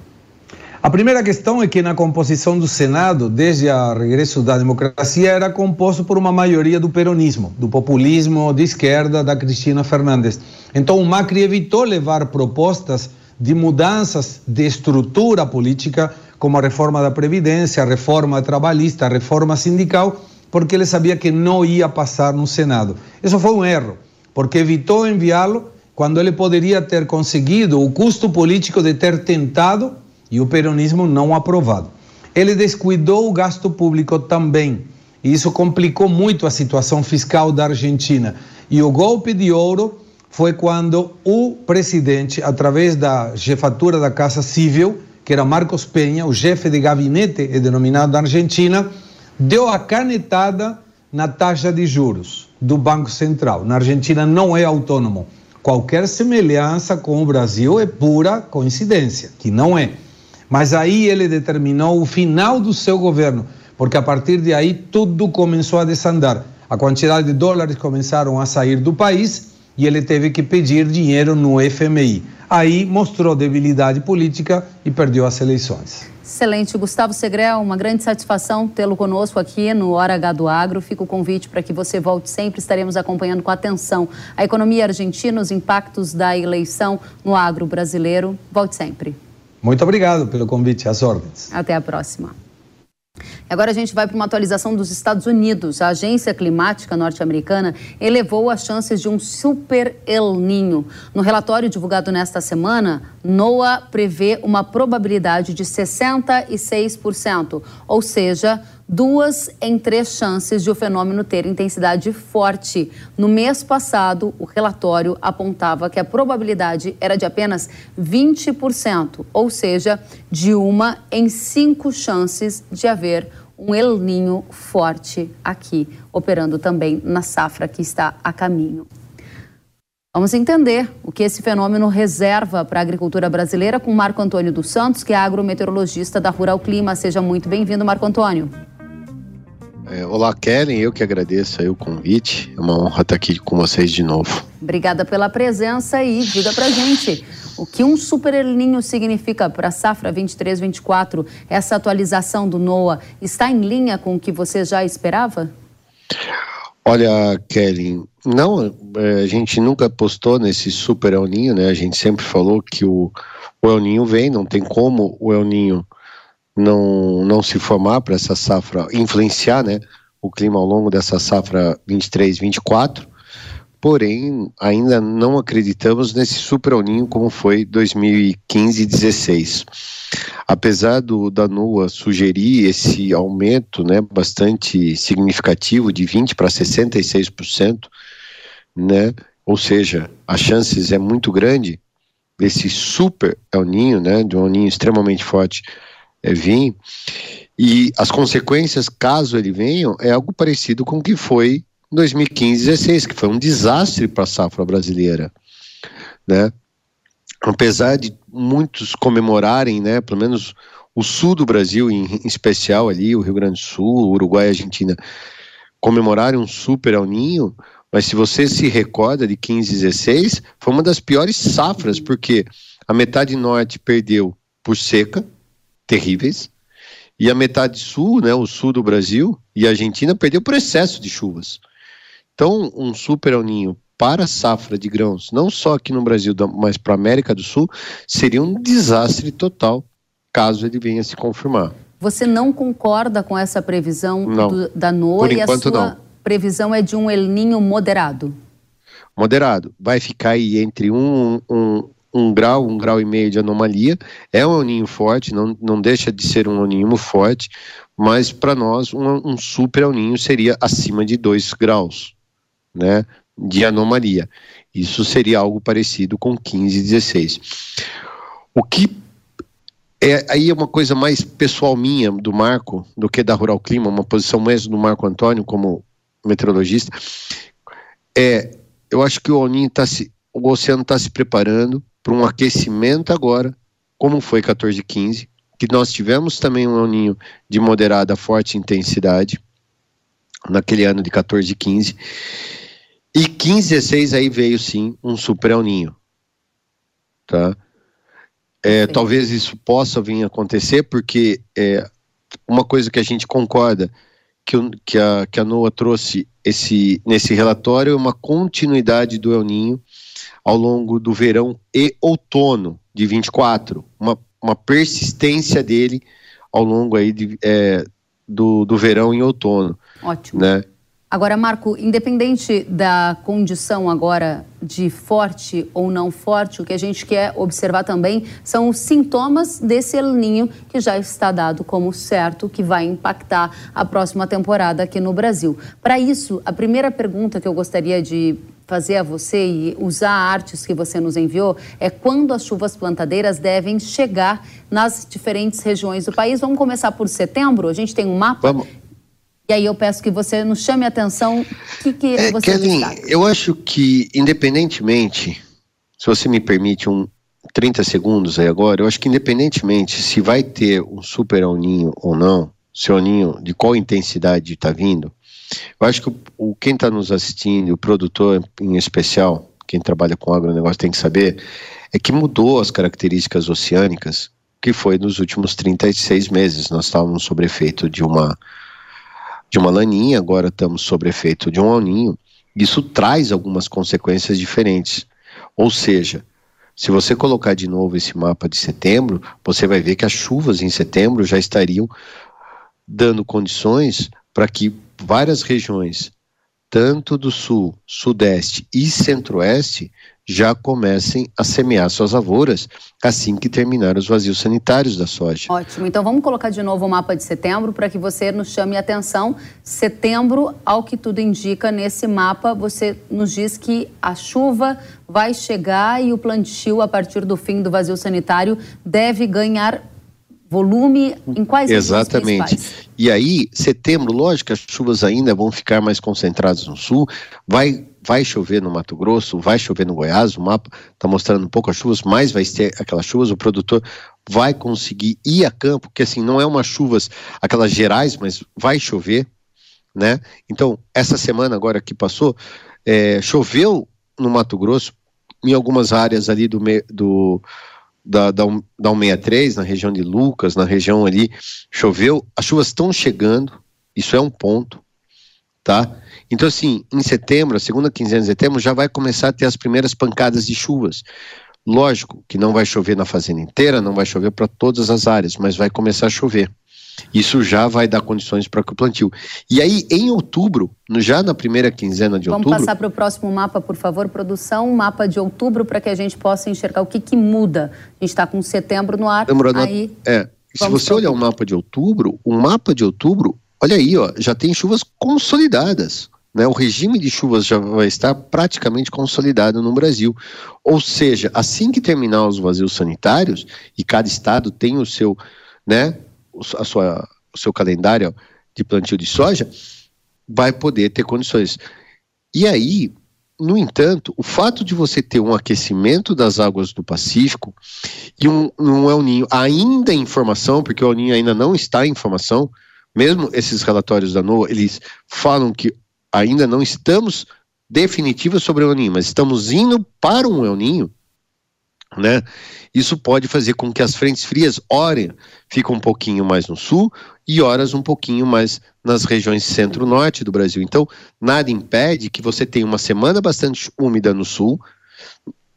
J: A primeira questão é que na composição do Senado, desde o regresso da democracia, era composto por uma maioria do peronismo, do populismo de esquerda da Cristina Fernandes. Então o Macri evitou levar propostas de mudanças de estrutura política, como a reforma da Previdência, a reforma trabalhista, a reforma sindical, porque ele sabia que não ia passar no Senado. Isso foi um erro, porque evitou enviá-lo quando ele poderia ter conseguido o custo político de ter tentado e o peronismo não aprovado. Ele descuidou o gasto público também, e isso complicou muito a situação fiscal da Argentina. E o golpe de ouro foi quando o presidente, através da jefatura da Casa Civil, que era Marcos Penha, o chefe de gabinete é denominado da Argentina, deu a canetada na taxa de juros do Banco Central. Na Argentina não é autônomo. Qualquer semelhança com o Brasil é pura coincidência, que não é. Mas aí ele determinou o final do seu governo, porque a partir de aí tudo começou a desandar. A quantidade de dólares começaram a sair do país e ele teve que pedir dinheiro no FMI. Aí mostrou debilidade política e perdeu as eleições.
C: Excelente. Gustavo Segrel, uma grande satisfação tê-lo conosco aqui no Hora H do Agro. Fica o convite para que você volte sempre. Estaremos acompanhando com atenção a economia argentina, os impactos da eleição no agro brasileiro. Volte sempre.
J: Muito obrigado pelo convite, às ordens.
C: Até a próxima. Agora a gente vai para uma atualização dos Estados Unidos. A agência climática norte-americana elevou as chances de um super El Ninho. No relatório divulgado nesta semana, NOAA prevê uma probabilidade de 66%, ou seja, duas em três chances de o fenômeno ter intensidade forte. No mês passado, o relatório apontava que a probabilidade era de apenas 20%, ou seja, de uma em cinco chances de haver um El Ninho forte aqui, operando também na safra que está a caminho. Vamos entender o que esse fenômeno reserva para a agricultura brasileira com Marco Antônio dos Santos, que é agrometeorologista da Rural Clima. Seja muito bem-vindo, Marco Antônio.
K: É, olá, Kellen, eu que agradeço o convite. É uma honra estar aqui com vocês de novo.
C: Obrigada pela presença e diga pra gente o que um super elinho significa para a safra 23-24. Essa atualização do NOAA está em linha com o que você já esperava?
K: Olha, Kellen, não, é, a gente nunca apostou nesse super El Ninho, né? A gente sempre falou que o, o El Ninho vem, não tem como o El Ninho não, não se formar para essa safra, influenciar né, o clima ao longo dessa safra 23, 24, porém ainda não acreditamos nesse super ninho como foi 2015 e 16. Apesar do da NUA sugerir esse aumento né, bastante significativo de 20% para 66%, né, ou seja, as chances é muito grande desse super El Ninho, né, de um ninho extremamente forte, vir. E as consequências, caso ele venha, é algo parecido com o que foi 2015 2016, que foi um desastre para a safra brasileira. Né? Apesar de muitos comemorarem, né, pelo menos o sul do Brasil, em, em especial ali, o Rio Grande do Sul, Uruguai e Argentina, comemorarem um super El Ninho, mas se você se recorda de 15 16, foi uma das piores safras, porque a metade norte perdeu por seca, terríveis. E a metade sul, né, o sul do Brasil e a Argentina perdeu por excesso de chuvas. Então, um super El Ninho para a safra de grãos, não só aqui no Brasil, mas para a América do Sul, seria um desastre total, caso ele venha se confirmar.
C: Você não concorda com essa previsão
K: do,
C: da NOAA e a sua
K: não.
C: previsão é de um El Ninho moderado?
K: Moderado. Vai ficar aí entre um, um, um grau, um grau e meio de anomalia. É um aninho forte, não, não deixa de ser um aninho forte, mas para nós um, um super aninho seria acima de 2 graus né, de anomalia. Isso seria algo parecido com 15 e 16. O que é aí é uma coisa mais pessoal minha do Marco do que da Rural Clima, uma posição mesmo do Marco Antônio como meteorologista. É, eu acho que o Aninho tá se, o oceano está se preparando para um aquecimento agora, como foi 14 e 15, que nós tivemos também um aninho de moderada forte intensidade naquele ano de 14 e 15. E 15 16 aí veio sim um super El Ninho. Tá? É, talvez isso possa vir a acontecer, porque é, uma coisa que a gente concorda que, que, a, que a NOAA trouxe esse, nesse relatório é uma continuidade do El Ninho ao longo do verão e outono de 24, uma, uma persistência dele ao longo aí de, é, do, do verão e outono.
C: Ótimo.
K: Né?
C: Agora, Marco, independente da condição agora de forte ou não forte, o que a gente quer observar também são os sintomas desse El Ninho que já está dado como certo que vai impactar a próxima temporada aqui no Brasil. Para isso, a primeira pergunta que eu gostaria de fazer a você e usar artes que você nos enviou é quando as chuvas plantadeiras devem chegar nas diferentes regiões do país. Vamos começar por setembro? A gente tem um mapa.
K: Vamos.
C: E aí eu peço que você nos chame a atenção. O que, que
K: É,
C: você destaca?
K: eu acho que, independentemente, se você me permite um 30 segundos aí agora, eu acho que independentemente se vai ter um super El Ninho ou não, se o de qual intensidade está vindo, eu acho que o, o- quem está nos assistindo, o produtor em especial, quem trabalha com agronegócio tem que saber, é que mudou as características oceânicas que foi nos últimos 36 meses. Nós estávamos sob efeito de uma de uma laninha, agora estamos sob efeito de um aninho. Isso traz algumas consequências diferentes. Ou seja, se você colocar de novo esse mapa de setembro, você vai ver que as chuvas em setembro já estariam dando condições para que várias regiões, tanto do sul, sudeste e centro-oeste, já comecem a semear suas lavouras assim que terminar os vazios sanitários da soja.
C: Ótimo. Então vamos colocar de novo o mapa de setembro para que você nos chame atenção. Setembro, ao que tudo indica nesse mapa, você nos diz que a chuva vai chegar e o plantio, a partir do fim do vazio sanitário, deve ganhar volume em quais
K: Exatamente. E aí, setembro, lógico que as chuvas ainda vão ficar mais concentradas no sul, vai, vai chover no Mato Grosso, vai chover no Goiás, o mapa está mostrando um pouco as chuvas, mas vai ter aquelas chuvas, o produtor vai conseguir ir a campo, que assim, não é umas chuvas, aquelas gerais, mas vai chover, né? Então, essa semana agora que passou, é, choveu no Mato Grosso, em algumas áreas ali do, do da, da, da 163, na região de Lucas, na região ali, choveu, as chuvas estão chegando, isso é um ponto, tá? Então, assim, em setembro, a segunda quinzena de setembro, já vai começar a ter as primeiras pancadas de chuvas. Lógico que não vai chover na fazenda inteira, não vai chover para todas as áreas, mas vai começar a chover. Isso já vai dar condições para que o plantio. E aí, em outubro, já na primeira quinzena de
C: Vamos
K: outubro,
C: passar para o próximo mapa, por favor, produção, um mapa de outubro, para que a gente possa enxergar o que, que muda. A gente está com setembro no ar,
K: Lembrando,
C: aí
K: é, se
C: vamos
K: você olhar o mapa de outubro, o mapa de outubro, olha aí, ó, já tem chuvas consolidadas. Né, o regime de chuvas já vai estar praticamente consolidado no Brasil. Ou seja, assim que terminar os vazios sanitários, e cada estado tem o seu, né, a sua, o seu calendário de plantio de soja, vai poder ter condições. E aí, no entanto, o fato de você ter um aquecimento das águas do Pacífico e um, um El Ninho ainda em formação, porque o El Ninho ainda não está em formação, mesmo esses relatórios da NOAA, eles falam que ainda não estamos definitivos sobre o El Ninho, mas estamos indo para um El Ninho, né? Isso pode fazer com que as frentes frias, ora, fiquem um pouquinho mais no sul e horas um pouquinho mais nas regiões centro-norte do Brasil. Então, nada impede que você tenha uma semana bastante úmida no sul,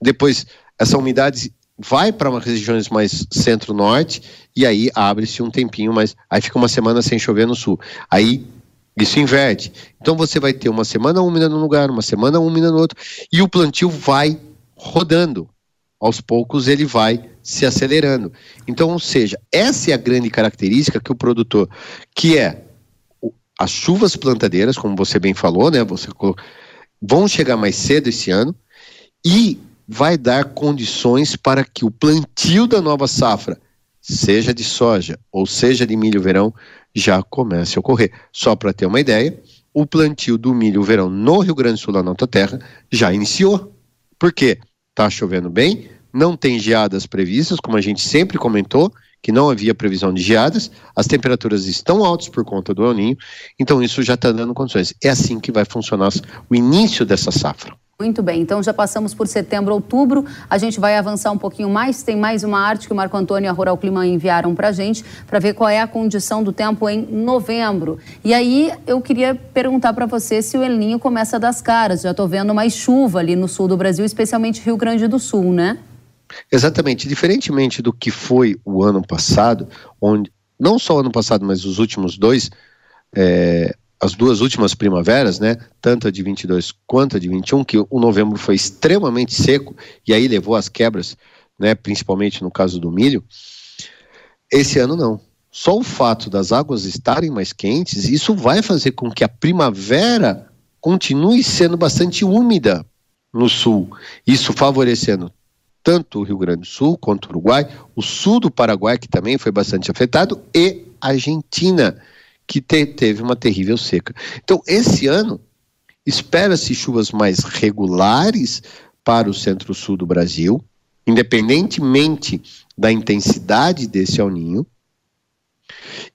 K: depois essa umidade vai para umas regiões mais centro-norte e aí abre-se um tempinho, mas aí fica uma semana sem chover no sul. Aí isso inverte. Então você vai ter uma semana úmida num lugar, uma semana úmida no outro, e o plantio vai rodando. Aos poucos ele vai se acelerando. Então, ou seja, essa é a grande característica que o produtor, que é as chuvas plantadeiras, como você bem falou, né? Você vão chegar mais cedo esse ano e vai dar condições para que o plantio da nova safra, seja de soja ou seja de milho verão, já comece a ocorrer. Só para ter uma ideia, o plantio do milho verão no Rio Grande do Sul, na nossa terra, já iniciou. Por quê? Está chovendo bem, não tem geadas previstas, como a gente sempre comentou, que não havia previsão de geadas, as temperaturas estão altas por conta do El Ninho, então isso já está dando condições. É assim que vai funcionar o início dessa safra.
C: Muito bem, então já passamos por setembro, outubro. A gente vai avançar um pouquinho mais. Tem mais uma arte que o Marco Antônio e a Rural Clima enviaram para a gente para ver qual é a condição do tempo em novembro. E aí eu queria perguntar para você se o El Ninho começa das caras. Já estou vendo mais chuva ali no sul do Brasil, especialmente Rio Grande do Sul, né?
K: Exatamente, diferentemente do que foi o ano passado, onde não só o ano passado, mas os últimos dois, é, as duas últimas primaveras, né, tanto a de 22 quanto a de 21, que o novembro foi extremamente seco e aí levou às quebras, né, principalmente no caso do milho. Esse ano não. Só o fato das águas estarem mais quentes, isso vai fazer com que a primavera continue sendo bastante úmida no sul, isso favorecendo tanto o Rio Grande do Sul quanto o Uruguai, o sul do Paraguai, que também foi bastante afetado, e a Argentina, que te, teve uma terrível seca. Então, esse ano, espera-se chuvas mais regulares para o centro-sul do Brasil, independentemente da intensidade desse El Ninho,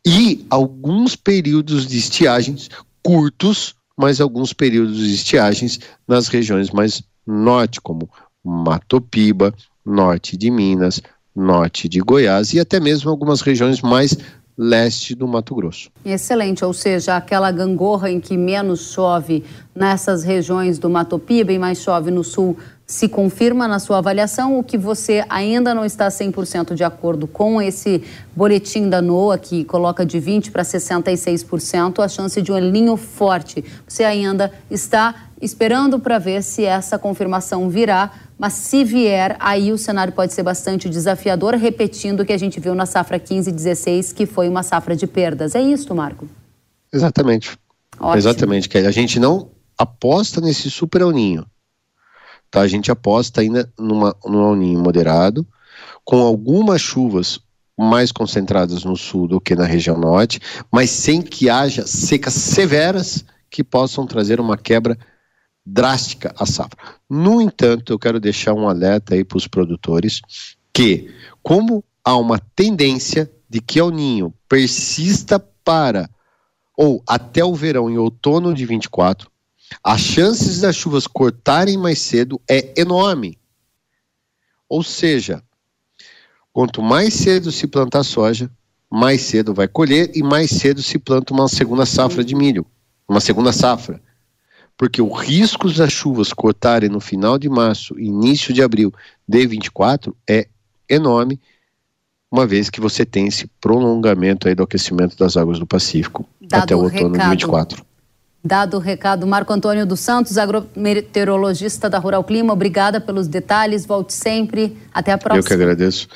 K: e alguns períodos de estiagens curtos, mas alguns períodos de estiagens nas regiões mais norte, como Mato Piba, norte de Minas, norte de Goiás e até mesmo algumas regiões mais leste do Mato Grosso.
C: Excelente, ou seja, aquela gangorra em que menos chove nessas regiões do Mato Piba e mais chove no sul se confirma na sua avaliação o que você ainda não está 100% de acordo com esse boletim da NOAA que coloca de 20 para 66% a chance de um elinho forte. Você ainda está esperando para ver se essa confirmação virá, mas se vier, aí o cenário pode ser bastante desafiador, repetindo o que a gente viu na safra 15 e 16, que foi uma safra de perdas. É isso, Marco?
K: Exatamente. Ótimo. Exatamente, que a gente não aposta nesse super ninho Tá? A gente aposta ainda numa, num ninho moderado, com algumas chuvas mais concentradas no sul do que na região norte, mas sem que haja secas severas que possam trazer uma quebra drástica à safra. No entanto, eu quero deixar um alerta aí para os produtores que, como há uma tendência de que o ninho persista para ou até o verão em outono de 24, as chances das chuvas cortarem mais cedo é enorme. Ou seja, quanto mais cedo se plantar soja, mais cedo vai colher e mais cedo se planta uma segunda safra de milho, uma segunda safra. Porque o risco das chuvas cortarem no final de março, início de abril de 24 é enorme, uma vez que você tem esse prolongamento aí do aquecimento das águas do Pacífico Dado até o outono recado. de 24.
C: Dado o recado, Marco Antônio dos Santos, agrometeorologista da Rural Clima, obrigada pelos detalhes, volte sempre, até a próxima.
K: Eu que agradeço,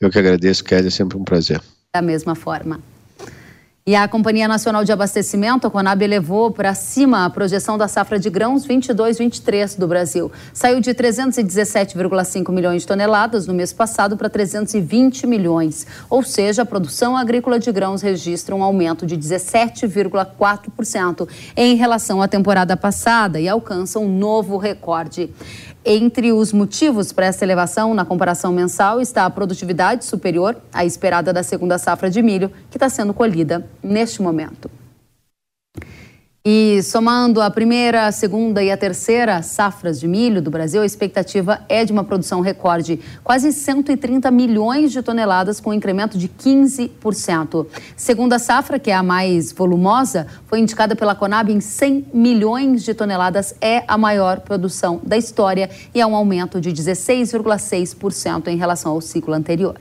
K: eu que agradeço, Kelly, é sempre um prazer.
C: Da mesma forma. E a Companhia Nacional de Abastecimento, a Conab, elevou para cima a projeção da safra de grãos 22-23 do Brasil. Saiu de 317,5 milhões de toneladas no mês passado para 320 milhões. Ou seja, a produção agrícola de grãos registra um aumento de 17,4% em relação à temporada passada e alcança um novo recorde. Entre os motivos para essa elevação na comparação mensal está a produtividade superior à esperada da segunda safra de milho, que está sendo colhida neste momento. E somando a primeira, a segunda e a terceira safras de milho do Brasil, a expectativa é de uma produção recorde, quase 130 milhões de toneladas, com um incremento de 15%. Segunda safra, que é a mais volumosa, foi indicada pela Conab em 100 milhões de toneladas, é a maior produção da história e é um aumento de 16,6% em relação ao ciclo anterior.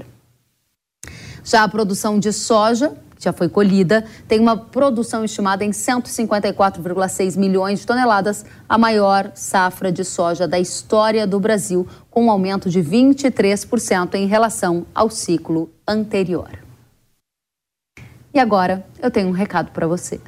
C: Já a produção de soja já foi colhida, tem uma produção estimada em 154,6 milhões de toneladas, a maior safra de soja da história do Brasil, com um aumento de 23% em relação ao ciclo anterior. E agora eu tenho um recado para você.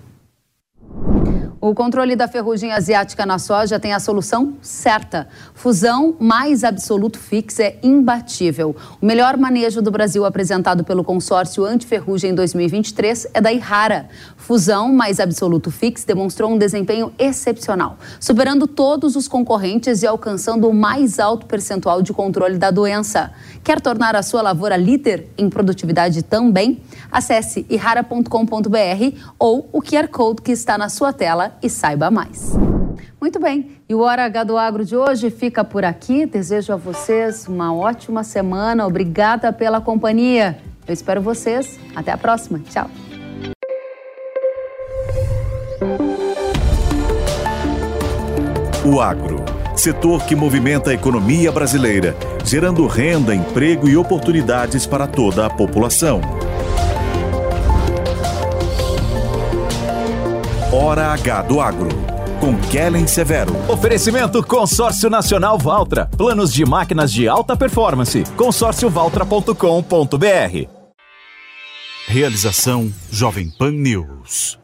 C: O controle da ferrugem asiática na soja tem a solução certa. Fusão mais Absoluto Fix é imbatível. O melhor manejo do Brasil apresentado pelo consórcio Antiferrugem 2023 é da Ihara. Fusão mais Absoluto Fix demonstrou um desempenho excepcional, superando todos os concorrentes e alcançando o mais alto percentual de controle da doença. Quer tornar a sua lavoura líder em produtividade também? Acesse ihara.com.br ou o QR Code que está na sua tela e saiba mais. Muito bem, e o Hora H do Agro de hoje fica por aqui. Desejo a vocês uma ótima semana. Obrigada pela companhia. Eu espero vocês. Até a próxima. Tchau.
A: O agro, setor que movimenta a economia brasileira, gerando renda, emprego e oportunidades para toda a população. Hora H do Agro, com Kellen Severo.
B: Oferecimento Consórcio Nacional Valtra. Planos de máquinas de alta performance. consórciovaltra.com.br.
A: Realização Jovem Pan News.